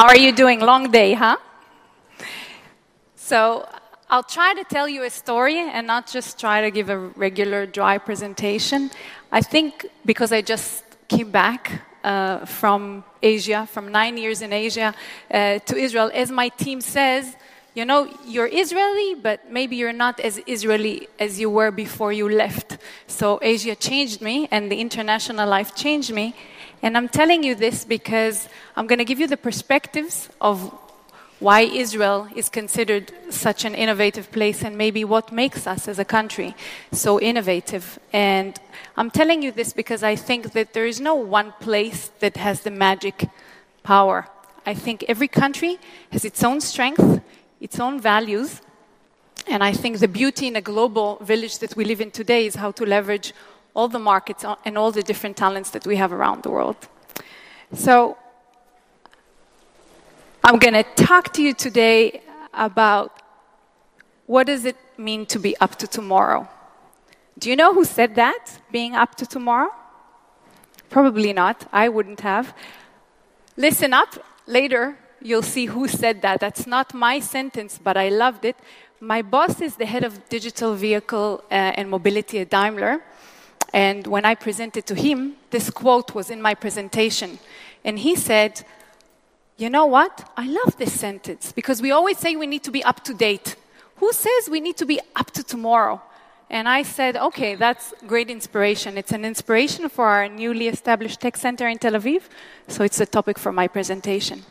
How are you doing? Long day, huh? So, I'll try to tell you a story and not just try to give a regular dry presentation. I think because I just came back uh, from Asia, from nine years in Asia uh, to Israel, as my team says, you know, you're Israeli, but maybe you're not as Israeli as you were before you left. So Asia changed me, and the international life changed me. And I'm telling you this because I'm going to give you the perspectives of why Israel is considered such an innovative place and maybe what makes us as a country so innovative. And I'm telling you this because I think that there is no one place that has the magic power. I think every country has its own strength, its own values. And I think the beauty in a global village that we live in today is how to leverage all the markets and all the different talents that we have around the world. So, I'm going to talk to you today about what does it mean to be up to tomorrow. Do you know who said that? Being up to tomorrow? Probably not. I wouldn't have. Listen up. Later, you'll see who said that. That's not my sentence, but I loved it. My boss is the head of digital vehicle uh, and mobility at Daimler. And when I presented to him, this quote was in my presentation. And he said, You know what? I love this sentence because we always say we need to be up to date. Who says we need to be up to tomorrow? And I said, okay, that's great inspiration. It's an inspiration for our newly established tech center in Tel Aviv, so it's a topic for my presentation.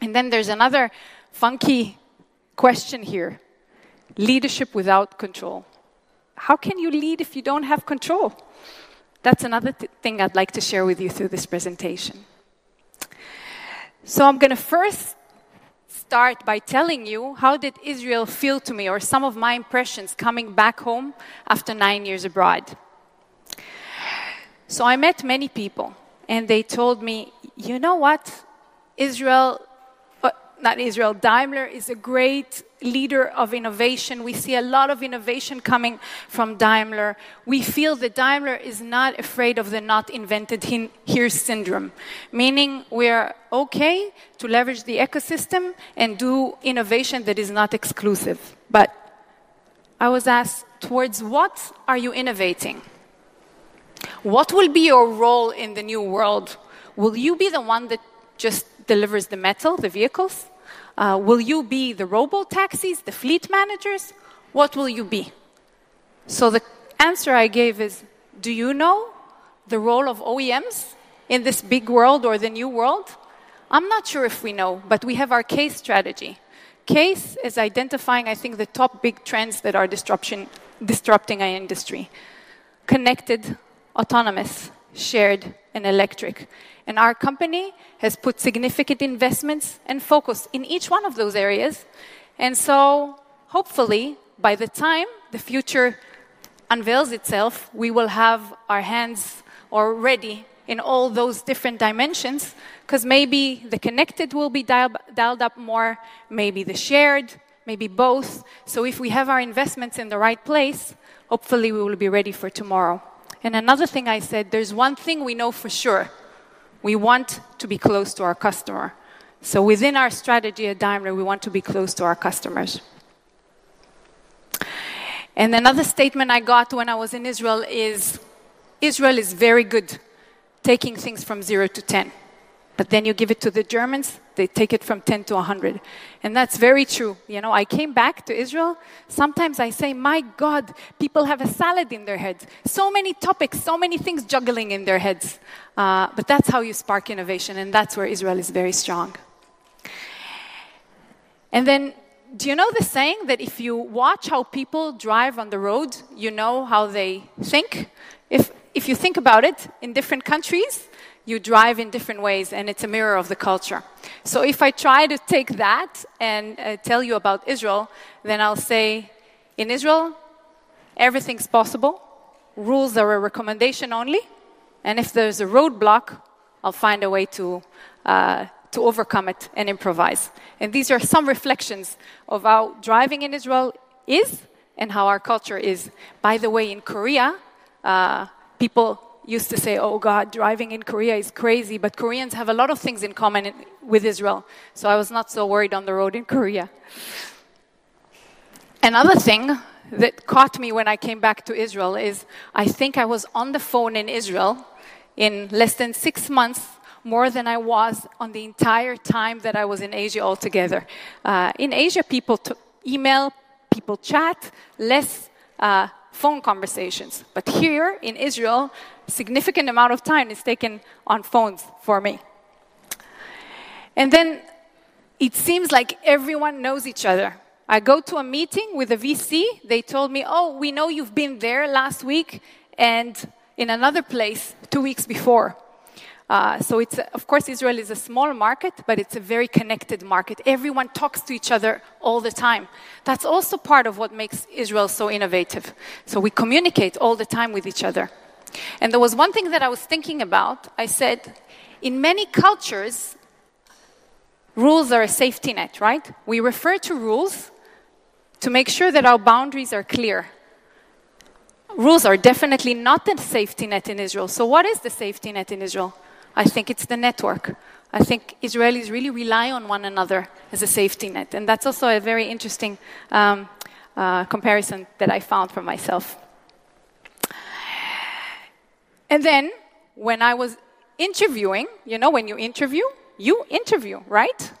And then there's another funky question here leadership without control. How can you lead if you don't have control? That's another th- thing I'd like to share with you through this presentation. So I'm going to first start by telling you how did Israel feel to me or some of my impressions coming back home after 9 years abroad. So I met many people and they told me, "You know what? Israel uh, not Israel, Daimler is a great leader of innovation. We see a lot of innovation coming from Daimler. We feel that Daimler is not afraid of the not invented here syndrome, meaning we're okay to leverage the ecosystem and do innovation that is not exclusive. But I was asked, towards what are you innovating? What will be your role in the new world? Will you be the one that just delivers the metal, the vehicles? Uh, will you be the robo taxis, the fleet managers? What will you be? So the answer I gave is Do you know the role of OEMs in this big world or the new world? I'm not sure if we know, but we have our case strategy. Case is identifying, I think, the top big trends that are disruption, disrupting our industry connected, autonomous, shared, and electric. And our company has put significant investments and focus in each one of those areas. And so, hopefully, by the time the future unveils itself, we will have our hands already in all those different dimensions, because maybe the connected will be dial- dialed up more, maybe the shared, maybe both. So, if we have our investments in the right place, hopefully, we will be ready for tomorrow. And another thing I said there's one thing we know for sure we want to be close to our customer. So within our strategy at Daimler, we want to be close to our customers. And another statement I got when I was in Israel is Israel is very good taking things from zero to 10. But then you give it to the Germans, they take it from 10 to 100. And that's very true. You know, I came back to Israel. Sometimes I say, my God, people have a salad in their heads. So many topics, so many things juggling in their heads. Uh, but that's how you spark innovation, and that's where Israel is very strong. And then, do you know the saying that if you watch how people drive on the road, you know how they think? If, if you think about it, in different countries, you drive in different ways, and it's a mirror of the culture. So if I try to take that and uh, tell you about Israel, then I'll say in Israel, everything's possible, rules are a recommendation only, and if there's a roadblock, I'll find a way to, uh, to overcome it and improvise. And these are some reflections of how driving in Israel is and how our culture is. By the way, in Korea, uh, people used to say, oh God, driving in Korea is crazy, but Koreans have a lot of things in common with Israel. So I was not so worried on the road in Korea. Another thing that caught me when I came back to Israel is I think I was on the phone in Israel in less than six months more than I was on the entire time that I was in Asia altogether. Uh, in Asia, people t- email, people chat, less uh, phone conversations. But here in Israel, significant amount of time is taken on phones for me. And then it seems like everyone knows each other. I go to a meeting with a VC. They told me, oh, we know you've been there last week and in another place two weeks before. Uh, so it's, of course, Israel is a small market, but it's a very connected market. Everyone talks to each other all the time. That's also part of what makes Israel so innovative. So we communicate all the time with each other. And there was one thing that I was thinking about. I said, in many cultures, rules are a safety net, right? We refer to rules to make sure that our boundaries are clear. Rules are definitely not a safety net in Israel. So, what is the safety net in Israel? I think it's the network. I think Israelis really rely on one another as a safety net. And that's also a very interesting um, uh, comparison that I found for myself. And then, when I was interviewing, you know, when you interview, you interview, right?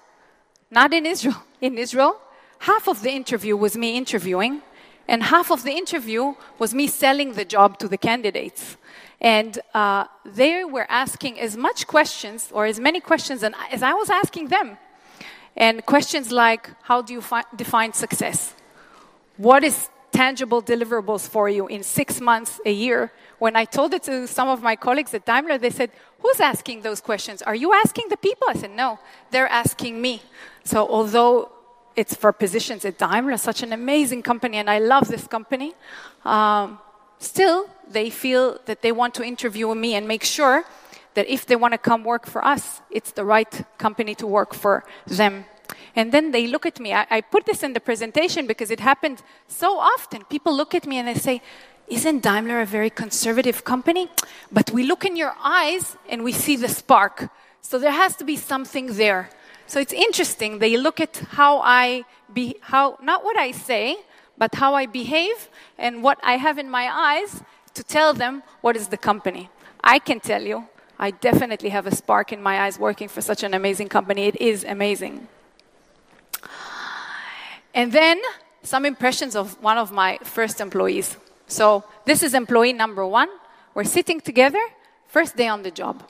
Not in Israel. In Israel, half of the interview was me interviewing, and half of the interview was me selling the job to the candidates. And uh, they were asking as much questions or as many questions as I was asking them. And questions like how do you fi- define success? What is tangible deliverables for you in six months, a year? When I told it to some of my colleagues at Daimler, they said, Who's asking those questions? Are you asking the people? I said, No, they're asking me. So, although it's for positions at Daimler, such an amazing company, and I love this company, um, still, they feel that they want to interview me and make sure that if they want to come work for us, it's the right company to work for them. And then they look at me. I, I, put this in the presentation because it happened so often. People look at me and they say, Isn't Daimler a very conservative company? But we look in your eyes and we see the spark. So there has to be something there. So it's interesting. They look at how I be, how, not what I say, but how I behave and what I have in my eyes to tell them what is the company. I can tell you, I definitely have a spark in my eyes working for such an amazing company. It is amazing. And then some impressions of one of my first employees. So this is employee number one. We're sitting together, first day on the job.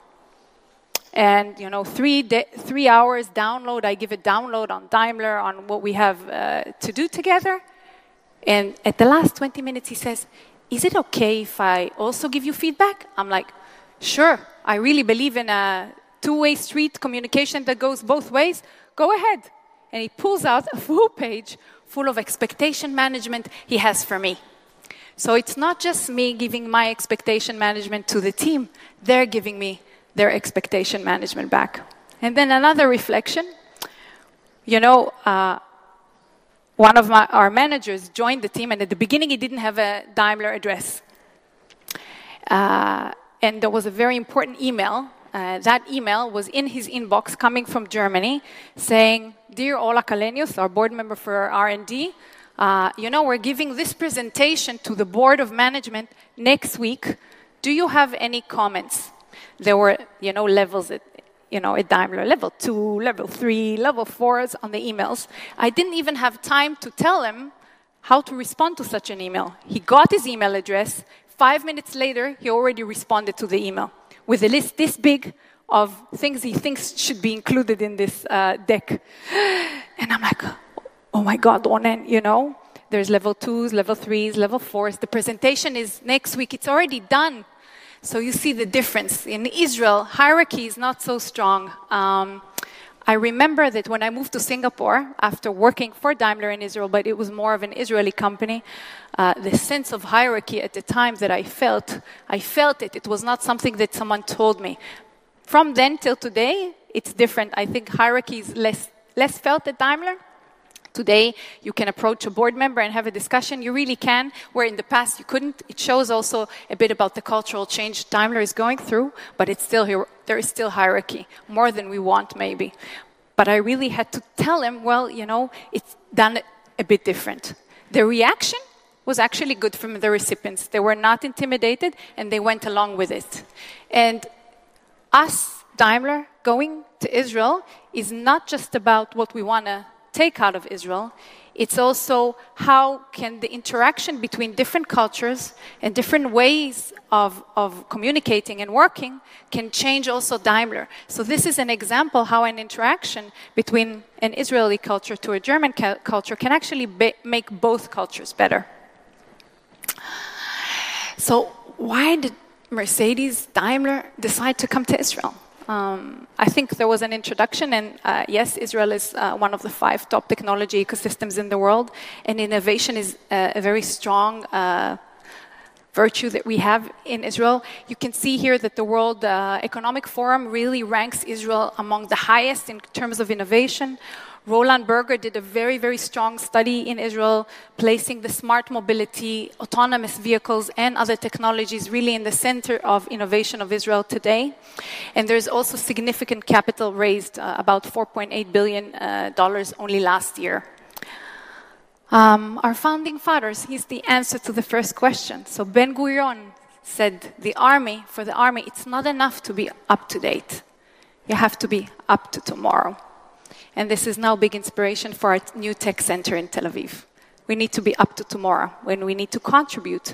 And you know, three three hours download. I give a download on Daimler on what we have uh, to do together. And at the last 20 minutes, he says, Is it okay if I also give you feedback? I'm like, Sure. I really believe in a two way street communication that goes both ways. Go ahead. And he pulls out a full page full of expectation management he has for me. So it's not just me giving my expectation management to the team, they're giving me their expectation management back. And then another reflection you know, uh, one of my, our managers joined the team, and at the beginning, he didn't have a Daimler address. Uh, and there was a very important email. Uh, that email was in his inbox coming from Germany saying, Dear Ola Källenius, our board member for R&D, uh, you know, we're giving this presentation to the board of management next week. Do you have any comments? There were, you know, levels at you know, at Daimler, level two, level three, level fours on the emails. I didn't even have time to tell him how to respond to such an email. He got his email address. Five minutes later, he already responded to the email with a list this big of things he thinks should be included in this uh, deck. And I'm like, oh my God, Onen, you know, there's level twos, level threes, level fours. The presentation is next week. It's already done. So you see the difference. In Israel, hierarchy is not so strong. Um, I remember that when I moved to Singapore after working for Daimler in Israel, but it was more of an Israeli company, uh, the sense of hierarchy at the time that I felt, I felt it. It was not something that someone told me. From then till today, it's different. I think hierarchy is less, less felt at Daimler. Today, you can approach a board member and have a discussion. You really can, where in the past you couldn't. It shows also a bit about the cultural change Daimler is going through, but it's still here. There is still hierarchy, more than we want, maybe. But I really had to tell him, well, you know, it's done a bit different. The reaction was actually good from the recipients. They were not intimidated and they went along with it. And us, Daimler, going to Israel is not just about what we want to take out of Israel, it's also how can the interaction between different cultures and different ways of, of communicating and working can change also Daimler. So this is an example how an interaction between an Israeli culture to a German culture can actually be- make both cultures better. So why did Mercedes Daimler decide to come to Israel? Um, I think there was an introduction, and uh, yes, Israel is uh, one of the five top technology ecosystems in the world, and innovation is uh, a very strong uh, virtue that we have in Israel. You can see here that the World uh, Economic Forum really ranks Israel among the highest in terms of innovation. Roland Berger did a very, very strong study in Israel, placing the smart mobility, autonomous vehicles, and other technologies really in the center of innovation of Israel today. And there's also significant capital raised, uh, about $4.8 billion uh, only last year. Um, our founding fathers, he's the answer to the first question. So Ben Gurion said, the army, for the army, it's not enough to be up to date. You have to be up to tomorrow. And this is now big inspiration for our new tech center in Tel Aviv. We need to be up to tomorrow when we need to contribute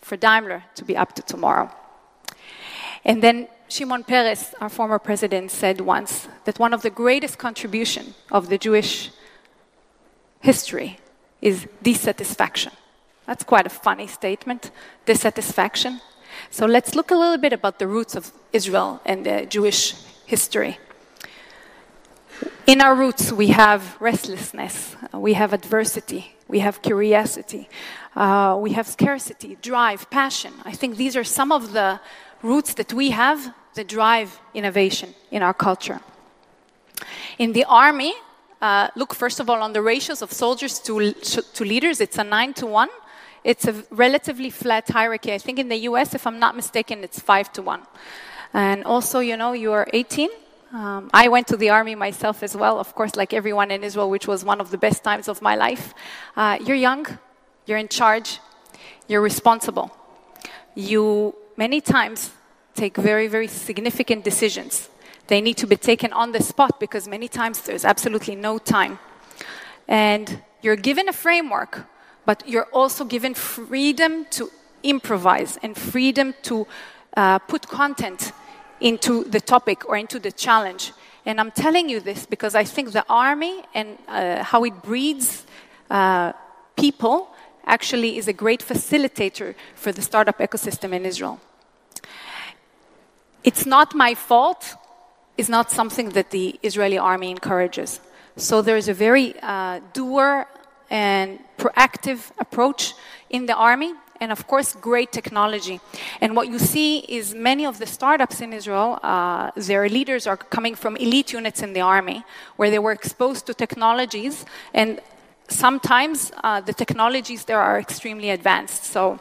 for Daimler to be up to tomorrow. And then Shimon Peres, our former president, said once that one of the greatest contribution of the Jewish history is dissatisfaction. That's quite a funny statement, dissatisfaction. So let's look a little bit about the roots of Israel and the Jewish history. In our roots, we have restlessness, we have adversity, we have curiosity, uh, we have scarcity, drive, passion. I think these are some of the roots that we have that drive innovation in our culture. In the army, uh, look first of all on the ratios of soldiers to, to leaders, it's a nine to one. It's a relatively flat hierarchy. I think in the US, if I'm not mistaken, it's five to one. And also, you know, you are 18, um, I went to the army myself as well, of course, like everyone in Israel, which was one of the best times of my life. Uh, you're young, you're in charge, you're responsible. You many times take very, very significant decisions. They need to be taken on the spot because many times there's absolutely no time. And you're given a framework, but you're also given freedom to improvise and freedom to uh, put content into the topic or into the challenge. And I'm telling you this because I think the army and uh, how it breeds uh, people actually is a great facilitator for the startup ecosystem in Israel. It's not my fault, it's not something that the Israeli army encourages. So there's a very uh, doer and proactive approach in the army and of course great technology. And what you see is many of the startups in Israel, uh, their leaders are coming from elite units in the army, where they were exposed to technologies, and sometimes uh, the technologies there are extremely advanced. So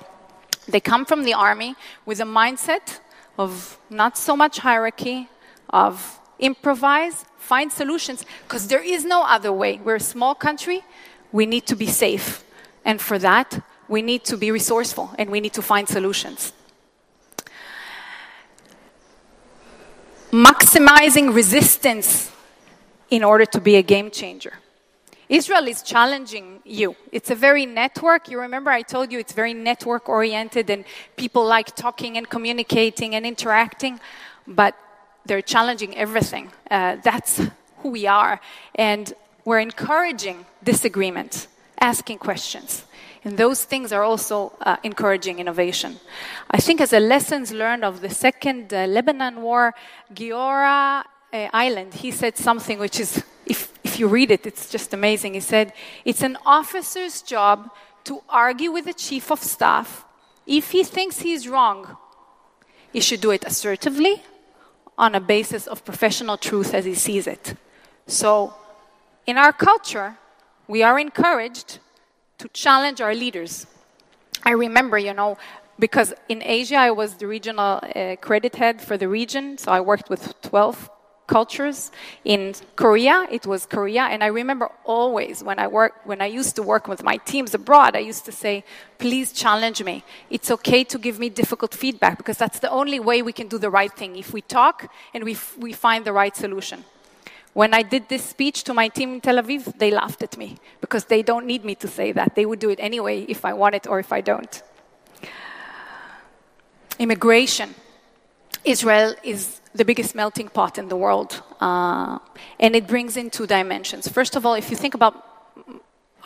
they come from the army with a mindset of not so much hierarchy, of improvise, find solutions, because there is no other way. We're a small country, we need to be safe. And for that, we need to be resourceful and we need to find solutions. Maximizing resistance in order to be a game changer. Israel is challenging you. It's a very network. You remember I told you it's very network oriented and people like talking and communicating and interacting, but they're challenging everything. Uh, that's who we are. And we're encouraging disagreement, asking questions. And those things are also uh, encouraging innovation. I think, as a lessons learned of the second uh, Lebanon war, Giora uh, Eiland, he said something which is, if, if you read it, it's just amazing. He said, It's an officer's job to argue with the chief of staff. If he thinks he's wrong, he should do it assertively on a basis of professional truth as he sees it. So, in our culture, we are encouraged to challenge our leaders. I remember, you know, because in Asia I was the regional uh, credit head for the region, so I worked with 12 cultures. In Korea, it was Korea, and I remember always when I work, when I used to work with my teams abroad, I used to say, "Please challenge me. It's okay to give me difficult feedback because that's the only way we can do the right thing. If we talk and we we find the right solution." When I did this speech to my team in Tel Aviv, they laughed at me because they don't need me to say that. They would do it anyway if I want it or if I don't. Immigration. Israel is the biggest melting pot in the world, uh, and it brings in two dimensions. First of all, if you think about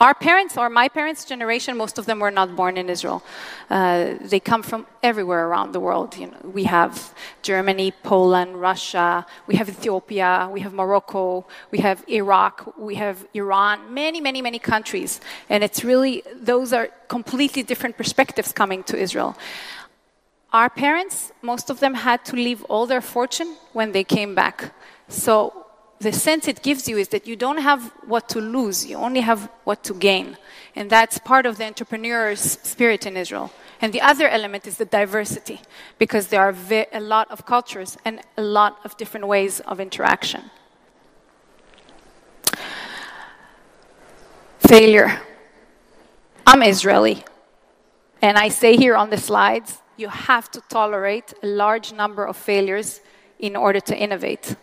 our parents or my parents' generation, most of them were not born in Israel. Uh, they come from everywhere around the world. You know, we have Germany, Poland, Russia, we have Ethiopia, we have Morocco, we have Iraq, we have Iran, many, many, many countries. And it's really, those are completely different perspectives coming to Israel. Our parents, most of them had to leave all their fortune when they came back. So the sense it gives you is that you don't have what to lose, you only have what to gain. And that's part of the entrepreneur's spirit in Israel. And the other element is the diversity, because there are a lot of cultures and a lot of different ways of interaction. Failure. I'm Israeli. And I say here on the slides you have to tolerate a large number of failures in order to innovate.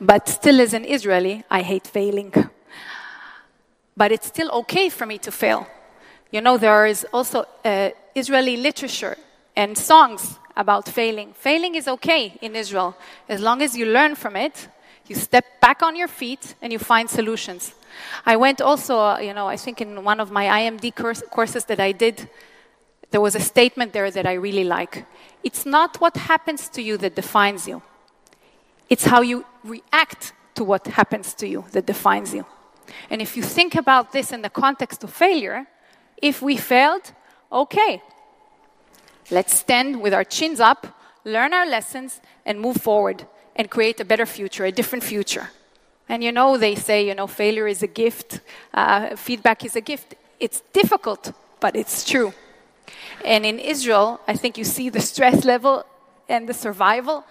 But still, as an Israeli, I hate failing. But it's still okay for me to fail. You know, there is also uh, Israeli literature and songs about failing. Failing is okay in Israel as long as you learn from it, you step back on your feet, and you find solutions. I went also, uh, you know, I think in one of my IMD course, courses that I did, there was a statement there that I really like. It's not what happens to you that defines you, it's how you react to what happens to you that defines you. And if you think about this in the context of failure, if we failed, okay, let's stand with our chins up, learn our lessons, and move forward and create a better future, a different future. And you know, they say, you know, failure is a gift, uh, feedback is a gift. It's difficult, but it's true. And in Israel, I think you see the stress level and the survival.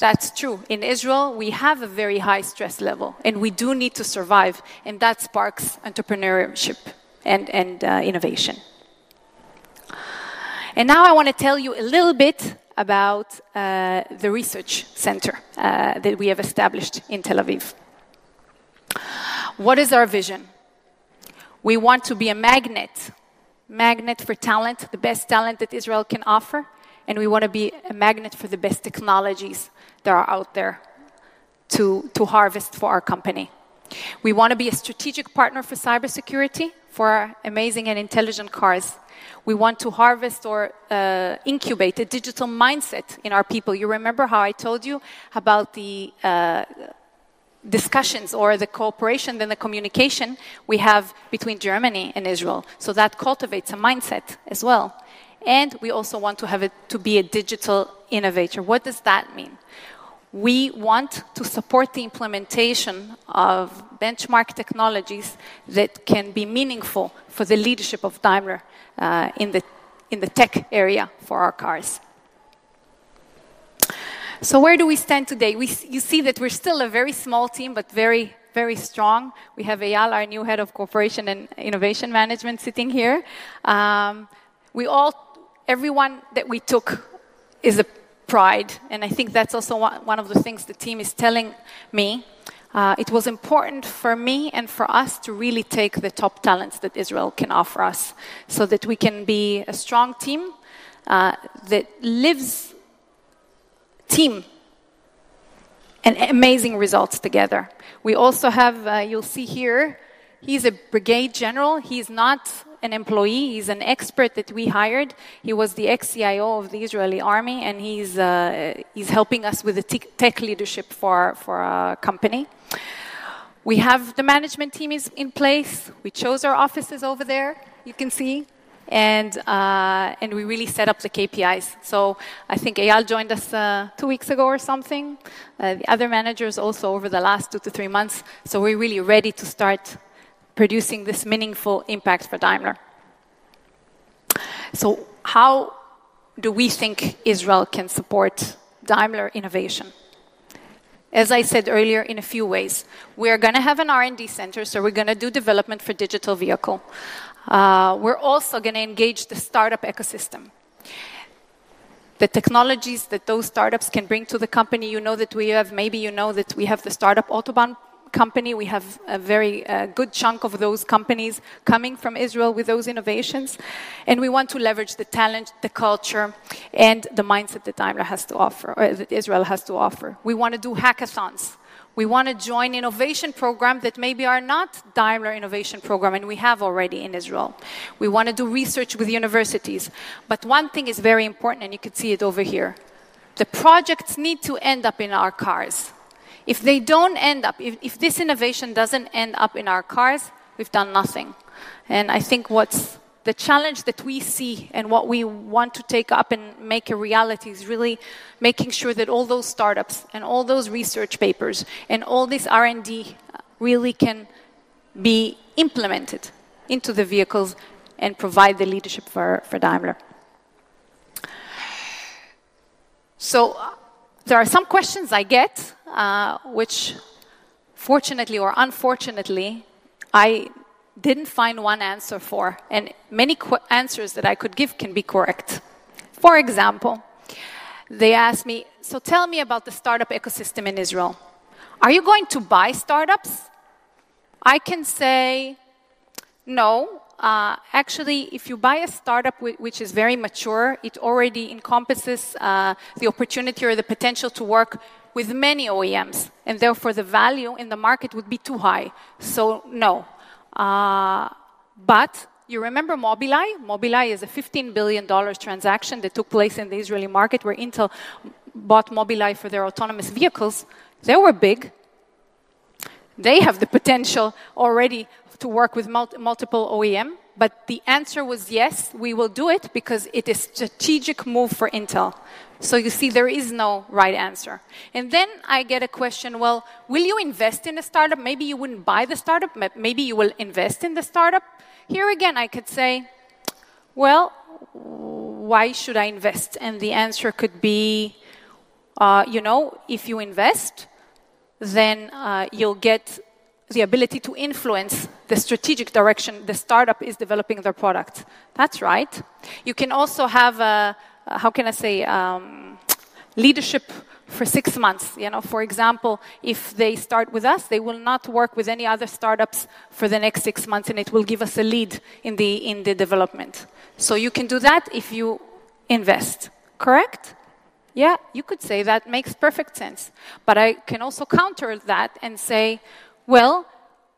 That's true. In Israel, we have a very high stress level, and we do need to survive, and that sparks entrepreneurship and, and uh, innovation. And now I want to tell you a little bit about uh, the research center uh, that we have established in Tel Aviv. What is our vision? We want to be a magnet magnet for talent, the best talent that Israel can offer, and we want to be a magnet for the best technologies that are out there to, to harvest for our company. We want to be a strategic partner for cybersecurity for our amazing and intelligent cars. We want to harvest or uh, incubate a digital mindset in our people. You remember how I told you about the uh, discussions or the cooperation and the communication we have between Germany and Israel. So that cultivates a mindset as well. And we also want to have it to be a digital innovator. What does that mean? We want to support the implementation of benchmark technologies that can be meaningful for the leadership of Daimler uh, in, the, in the tech area for our cars. So where do we stand today? We, you see that we're still a very small team, but very, very strong. We have Eyal, our new head of corporation and innovation management, sitting here. Um, we all, everyone that we took is a pride, and I think that's also one of the things the team is telling me. Uh, it was important for me and for us to really take the top talents that Israel can offer us so that we can be a strong team uh, that lives team and amazing results together. We also have, uh, you'll see here, he's a brigade general. He's not an employee, he's an expert that we hired. He was the ex CIO of the Israeli army, and he's, uh, he's helping us with the tech leadership for, for our company. We have the management team is in place. We chose our offices over there, you can see and uh, and we really set up the KPIs. So I think Eyal joined us uh, two weeks ago or something. Uh, the other managers also over the last two to three months. So we're really ready to start producing this meaningful impact for Daimler. So, how do we think Israel can support Daimler innovation? As I said earlier, in a few ways. We are going to have an R&D center, so we're going to do development for digital vehicle. Uh, we're also going to engage the startup ecosystem. The technologies that those startups can bring to the company, you know that we have, maybe you know that we have the startup Autobahn company. We have a very uh, good chunk of those companies coming from Israel with those innovations. And we want to leverage the talent, the culture, and the mindset that Daimler has to offer, or that Israel has to offer. We want to do hackathons. We want to join innovation programs that maybe are not Daimler innovation program, and we have already in Israel. We want to do research with universities. But one thing is very important, and you can see it over here. The projects need to end up in our cars. If they don't end up, if, if this innovation doesn't end up in our cars, we've done nothing. And I think what's the challenge that we see and what we want to take up and make a reality is really making sure that all those startups and all those research papers and all this r&d really can be implemented into the vehicles and provide the leadership for, for daimler so there are some questions I get, uh, which fortunately or unfortunately, I didn't find one answer for, and many answers that I could give can be correct. For example, they asked me, So tell me about the startup ecosystem in Israel. Are you going to buy startups? I can say, No, uh, actually, if you buy a startup which is very mature, it already encompasses uh, the opportunity or the potential to work with many OEMs, and therefore the value in the market would be too high. So, no. Uh, but you remember Mobileye? Mobileye is a $15 billion transaction that took place in the Israeli market where Intel bought Mobileye for their autonomous vehicles. They were big. They have the potential already to work with mul- multiple OEM, but the answer was yes, we will do it because it is a strategic move for Intel. So you see, there is no right answer. And then I get a question well, will you invest in a startup? Maybe you wouldn't buy the startup, maybe you will invest in the startup. Here again, I could say, well, why should I invest? And the answer could be, uh, you know, if you invest, then uh, you'll get the ability to influence the strategic direction the startup is developing their product. That's right. You can also have, a, how can I say, um, leadership for six months. You know, for example, if they start with us, they will not work with any other startups for the next six months, and it will give us a lead in the in the development. So you can do that if you invest. Correct? Yeah, you could say that makes perfect sense. But I can also counter that and say, well,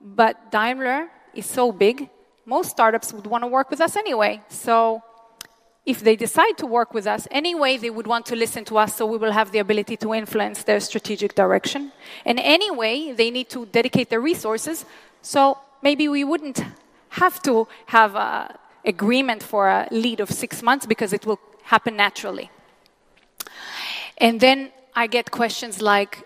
but Daimler is so big, most startups would want to work with us anyway. So if they decide to work with us anyway, they would want to listen to us, so we will have the ability to influence their strategic direction. And anyway, they need to dedicate their resources, so maybe we wouldn't have to have an agreement for a lead of six months because it will happen naturally. And then I get questions like,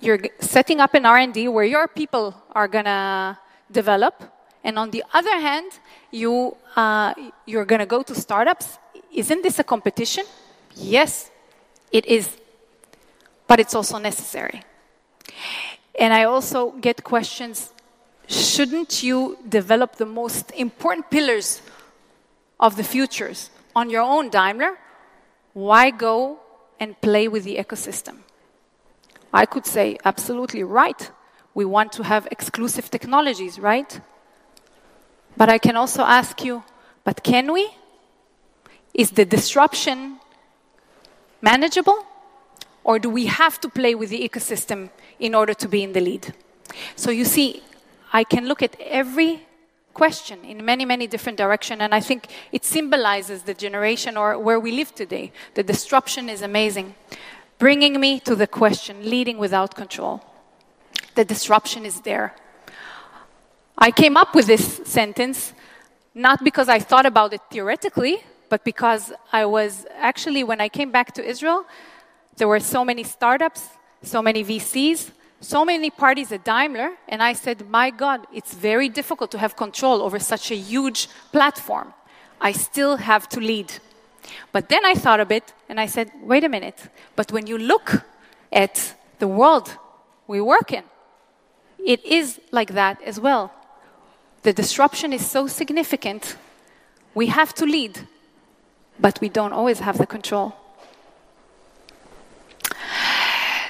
you're setting up an R&D where your people are going to develop, and on the other hand, you, uh, you're going to go to startups. Isn't this a competition? Yes, it is. But it's also necessary. And I also get questions shouldn't you develop the most important pillars of the futures on your own Daimler? Why go and play with the ecosystem? I could say, absolutely right. We want to have exclusive technologies, right? But I can also ask you, but can we? Is the disruption manageable? Or do we have to play with the ecosystem in order to be in the lead? So you see, I can look at every question in many, many different directions, and I think it symbolizes the generation or where we live today. The disruption is amazing bringing me to the question leading without control. The disruption is there. I came up with this sentence not because I thought about it theoretically, but because I was actually, when I came back to Israel, there were so many startups, so many VCs, so many parties at Daimler, and I said, My God, it's very difficult to have control over such a huge platform. I still have to lead. But then I thought a bit and I said, Wait a minute, but when you look at the world we work in, it is like that as well. The disruption is so significant, we have to lead, but we don't always have the control.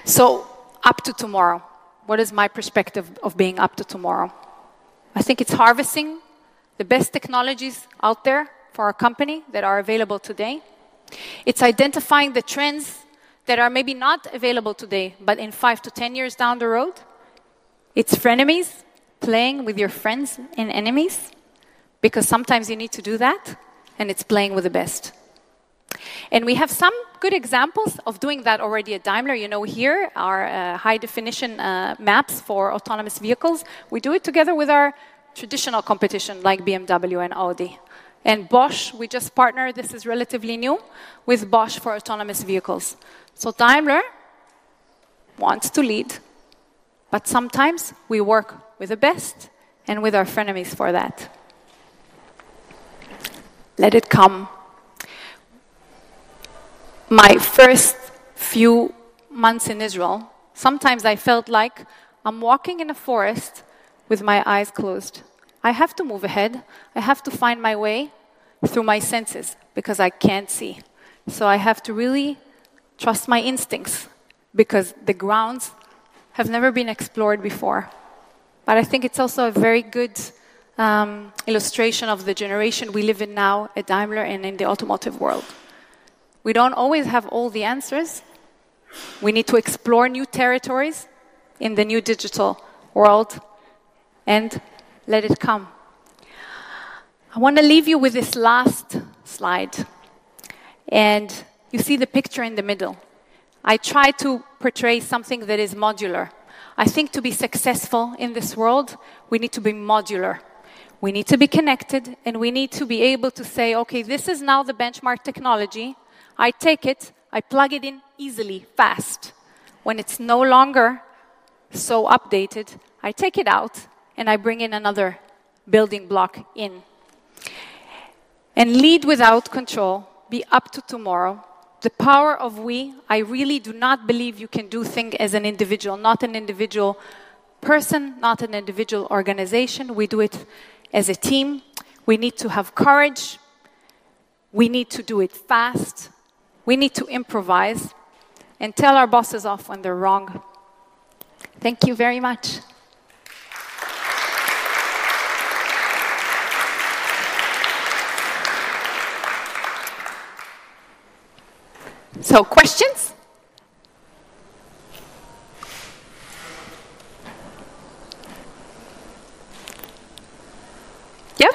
So, up to tomorrow. What is my perspective of being up to tomorrow? I think it's harvesting the best technologies out there for our company that are available today. It's identifying the trends that are maybe not available today, but in five to 10 years down the road. It's frenemies, playing with your friends and enemies, because sometimes you need to do that, and it's playing with the best. And we have some good examples of doing that already at Daimler. You know, here are uh, high definition uh, maps for autonomous vehicles. We do it together with our traditional competition like BMW and Audi. And Bosch, we just partnered, this is relatively new, with Bosch for autonomous vehicles. So Daimler wants to lead, but sometimes we work with the best and with our frenemies for that. Let it come my first few months in Israel, sometimes I felt like I'm walking in a forest with my eyes closed. I have to move ahead. I have to find my way through my senses because I can't see. So I have to really trust my instincts because the grounds have never been explored before. But I think it's also a very good um, illustration of the generation we live in now at Daimler and in the automotive world. We don't always have all the answers. We need to explore new territories in the new digital world and let it come. I want to leave you with this last slide. And you see the picture in the middle. I try to portray something that is modular. I think to be successful in this world, we need to be modular. We need to be connected and we need to be able to say, okay, this is now the benchmark technology. I take it, I plug it in easily, fast. When it's no longer so updated, I take it out and I bring in another building block in. And lead without control, be up to tomorrow. The power of we, I really do not believe you can do things as an individual, not an individual person, not an individual organization. We do it as a team. We need to have courage. We need to do it fast. We need to improvise and tell our bosses off when they're wrong. Thank you very much. So, questions? Yep.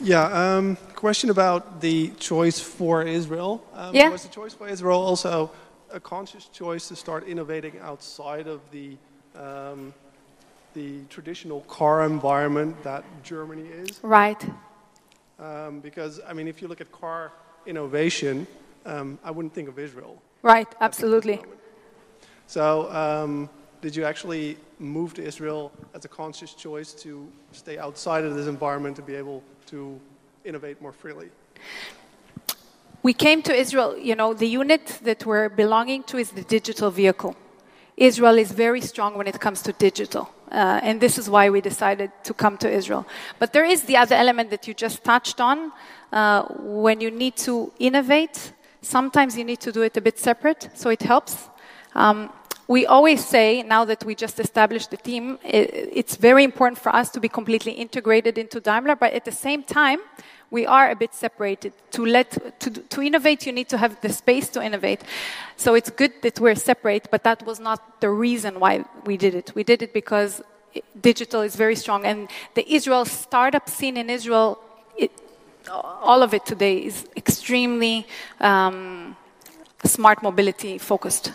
Yeah, um, question about the choice for Israel. Um, yeah. Was the choice for Israel also a conscious choice to start innovating outside of the um, the traditional car environment that Germany is? Right. Um, because I mean, if you look at car innovation, um, I wouldn't think of Israel. Right. Absolutely. So, um, did you actually move to Israel as a conscious choice to stay outside of this environment to be able to innovate more freely? We came to Israel, you know, the unit that we're belonging to is the digital vehicle. Israel is very strong when it comes to digital. Uh, and this is why we decided to come to Israel. But there is the other element that you just touched on. Uh, when you need to innovate, sometimes you need to do it a bit separate, so it helps. Um, we always say, now that we just established the team, it, it's very important for us to be completely integrated into Daimler, but at the same time, we are a bit separated. To, let, to, to innovate, you need to have the space to innovate. So it's good that we're separate, but that was not the reason why we did it. We did it because digital is very strong. And the Israel startup scene in Israel, it, all of it today is extremely um, smart mobility focused.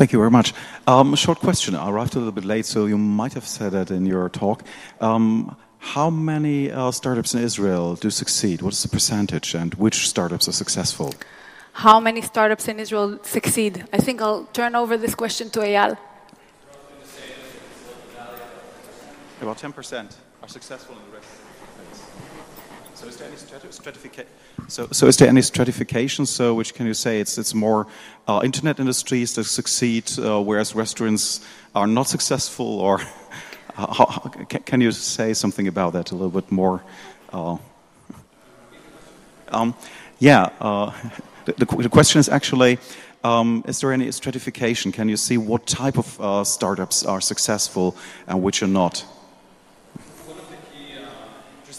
Thank you very much. Um, a short question. I arrived a little bit late, so you might have said that in your talk. Um, how many uh, startups in Israel do succeed? What is the percentage, and which startups are successful? How many startups in Israel succeed? I think I'll turn over this question to Eyal. About 10% are successful in the rest. So is there any stratification? So, so is there any stratification? So, which can you say it's it's more uh, internet industries that succeed, uh, whereas restaurants are not successful, or uh, how, how, can you say something about that a little bit more? Uh, um, yeah, uh, the, the, question is actually. Um, is there any stratification? Can you see what type of startups are successful and which are not?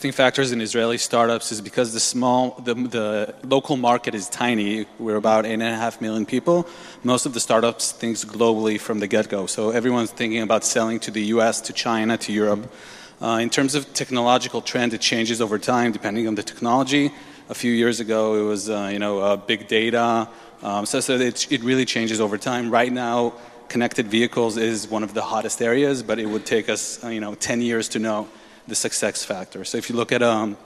Factors in Israeli startups is because the small, the, the local market is tiny. We're about eight and a half million people. Most of the startups think globally from the get-go. So everyone's thinking about selling to the U.S., to China, to Europe. Uh, in terms of technological trend, it changes over time depending on the technology. A few years ago, it was uh, you know uh, big data. Um, so, so it, it really changes over time. Right now, connected vehicles is one of the hottest areas, but it would take us uh, you know 10 years to know the success factor. So if you look at um,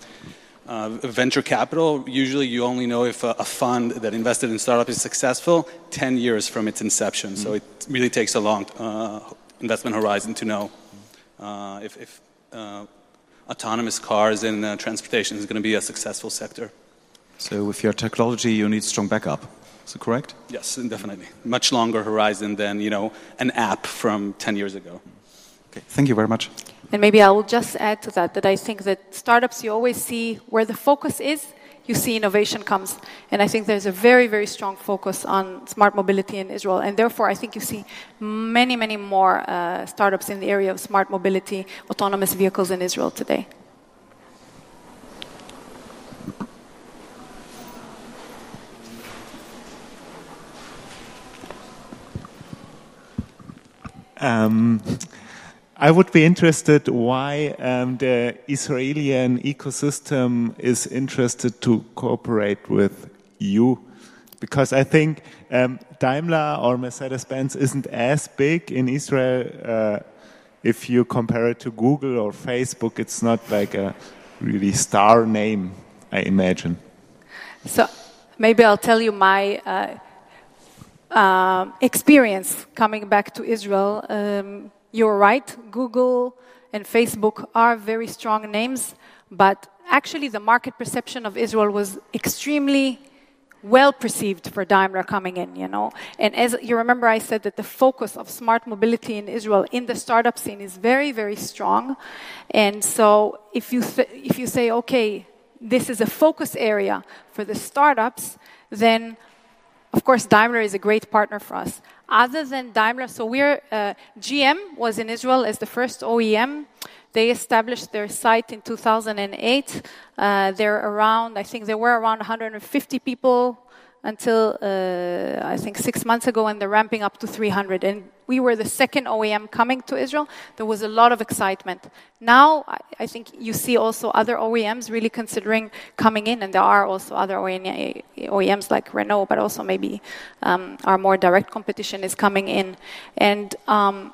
uh, venture capital, usually you only know if a, a, fund that invested in startup is successful 10 years from its inception. Mm-hmm. So it really takes a long uh, investment horizon to know uh, if, if uh, autonomous cars and uh, transportation is going to be a successful sector. So with your technology, you need strong backup. Is that correct? Yes, definitely. Much longer horizon than you know an app from 10 years ago. Okay, thank you very much. And maybe I will just add to that that I think that startups, you always see where the focus is, you see innovation comes. And I think there's a very, very strong focus on smart mobility in Israel. And therefore, I think you see many, many more uh, startups in the area of smart mobility, autonomous vehicles in Israel today. Um, I would be interested why um, the Israeli ecosystem is interested to cooperate with you, because I think um, Daimler or Mercedes-Benz isn't as big in Israel. Uh, if you compare it to Google or Facebook, it's not like a really star name, I imagine. So maybe I'll tell you my uh, uh, experience coming back to Israel. Um, you're right, Google and Facebook are very strong names, but actually the market perception of Israel was extremely well perceived for Daimler coming in, you know. And as you remember, I said that the focus of smart mobility in Israel in the startup scene is very, very strong. And so if you, th- if you say, okay, this is a focus area for the startups, then of course, Daimler is a great partner for us. Other than Daimler, so we're, uh, GM was in Israel as the first OEM. They established their site in 2008. Uh, they're around, I think there were around 150 people until uh, I think six months ago, and they're ramping up to 300. And we were the second OEM coming to Israel. There was a lot of excitement. Now, I, think you see also other OEMs really considering coming in, and there are also other OEMs like Renault, but also maybe um, our more direct competition is coming in. And um,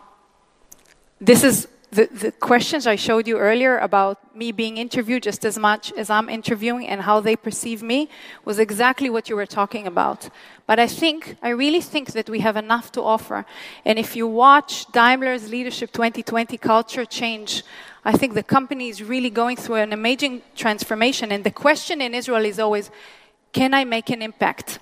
this is the, the questions I showed you earlier about me being interviewed just as much as I'm interviewing and how they perceive me was exactly what you were talking about. But I think, I really think that we have enough to offer. And if you watch Daimler's Leadership 2020 culture change, I think the company is really going through an amazing transformation. And the question in Israel is always, can I make an impact?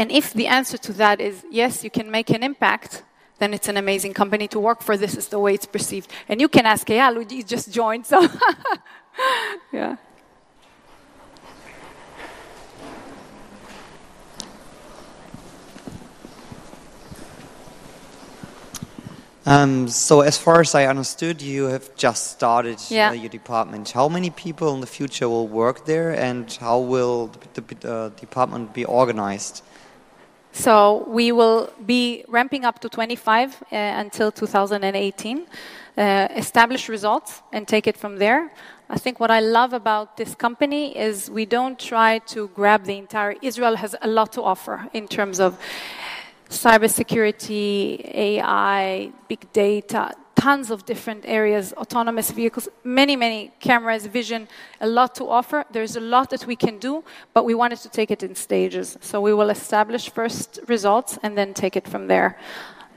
And if the answer to that is yes, you can make an impact, then it's an amazing company to work for. This is the way it's perceived. And you can ask Eyal, he just joined, so yeah. Um, so, as far as I understood, you have just started yeah. uh, your department. How many people in the future will work there, and how will the, the uh, department be organized? So we will be ramping up to 25 uh, until 2018, uh, establish results, and take it from there. I think what I love about this company is we don't try to grab the entire. Israel has a lot to offer in terms of cybersecurity, AI, big data, tons of different areas, autonomous vehicles, many, many cameras, vision, a lot to offer. There's a lot that we can do, but we wanted to take it in stages. So we will establish first results and then take it from there.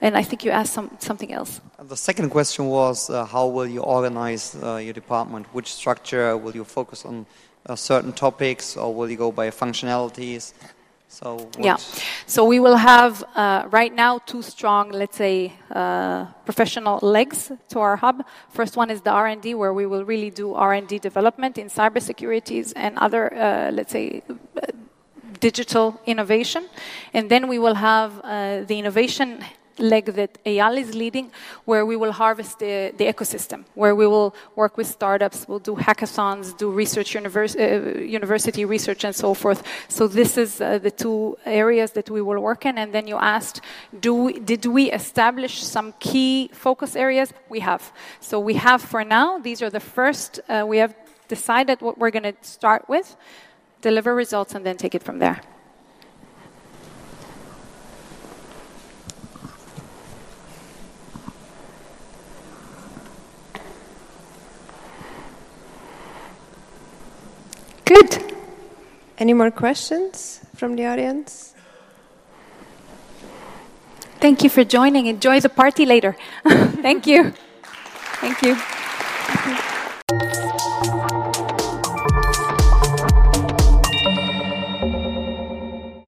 And I think you asked some, something else. The second question was uh, how will you organize uh, your department? Which structure will you focus on uh, certain topics or will you go by functionalities? So Yeah. So we will have uh, right now two strong, let's say, uh, professional legs to our hub. First one is the R&D, where we will really do R&D development in cybersecurities and other, uh, let's say, uh, digital innovation. And then we will have uh, the innovation leg that Eyal is leading, where we will harvest the, the ecosystem, where we will work with startups, we'll do hackathons, do research, univers- uh, university research, and so forth. So this is uh, the two areas that we will work in. And then you asked, do we, did we establish some key focus areas? We have. So we have for now. These are the first. Uh, we have decided what we're going to start with, deliver results, and then take it from there. Good. Any more questions from the audience? Thank you for joining. Enjoy the party later. Thank you. Thank you.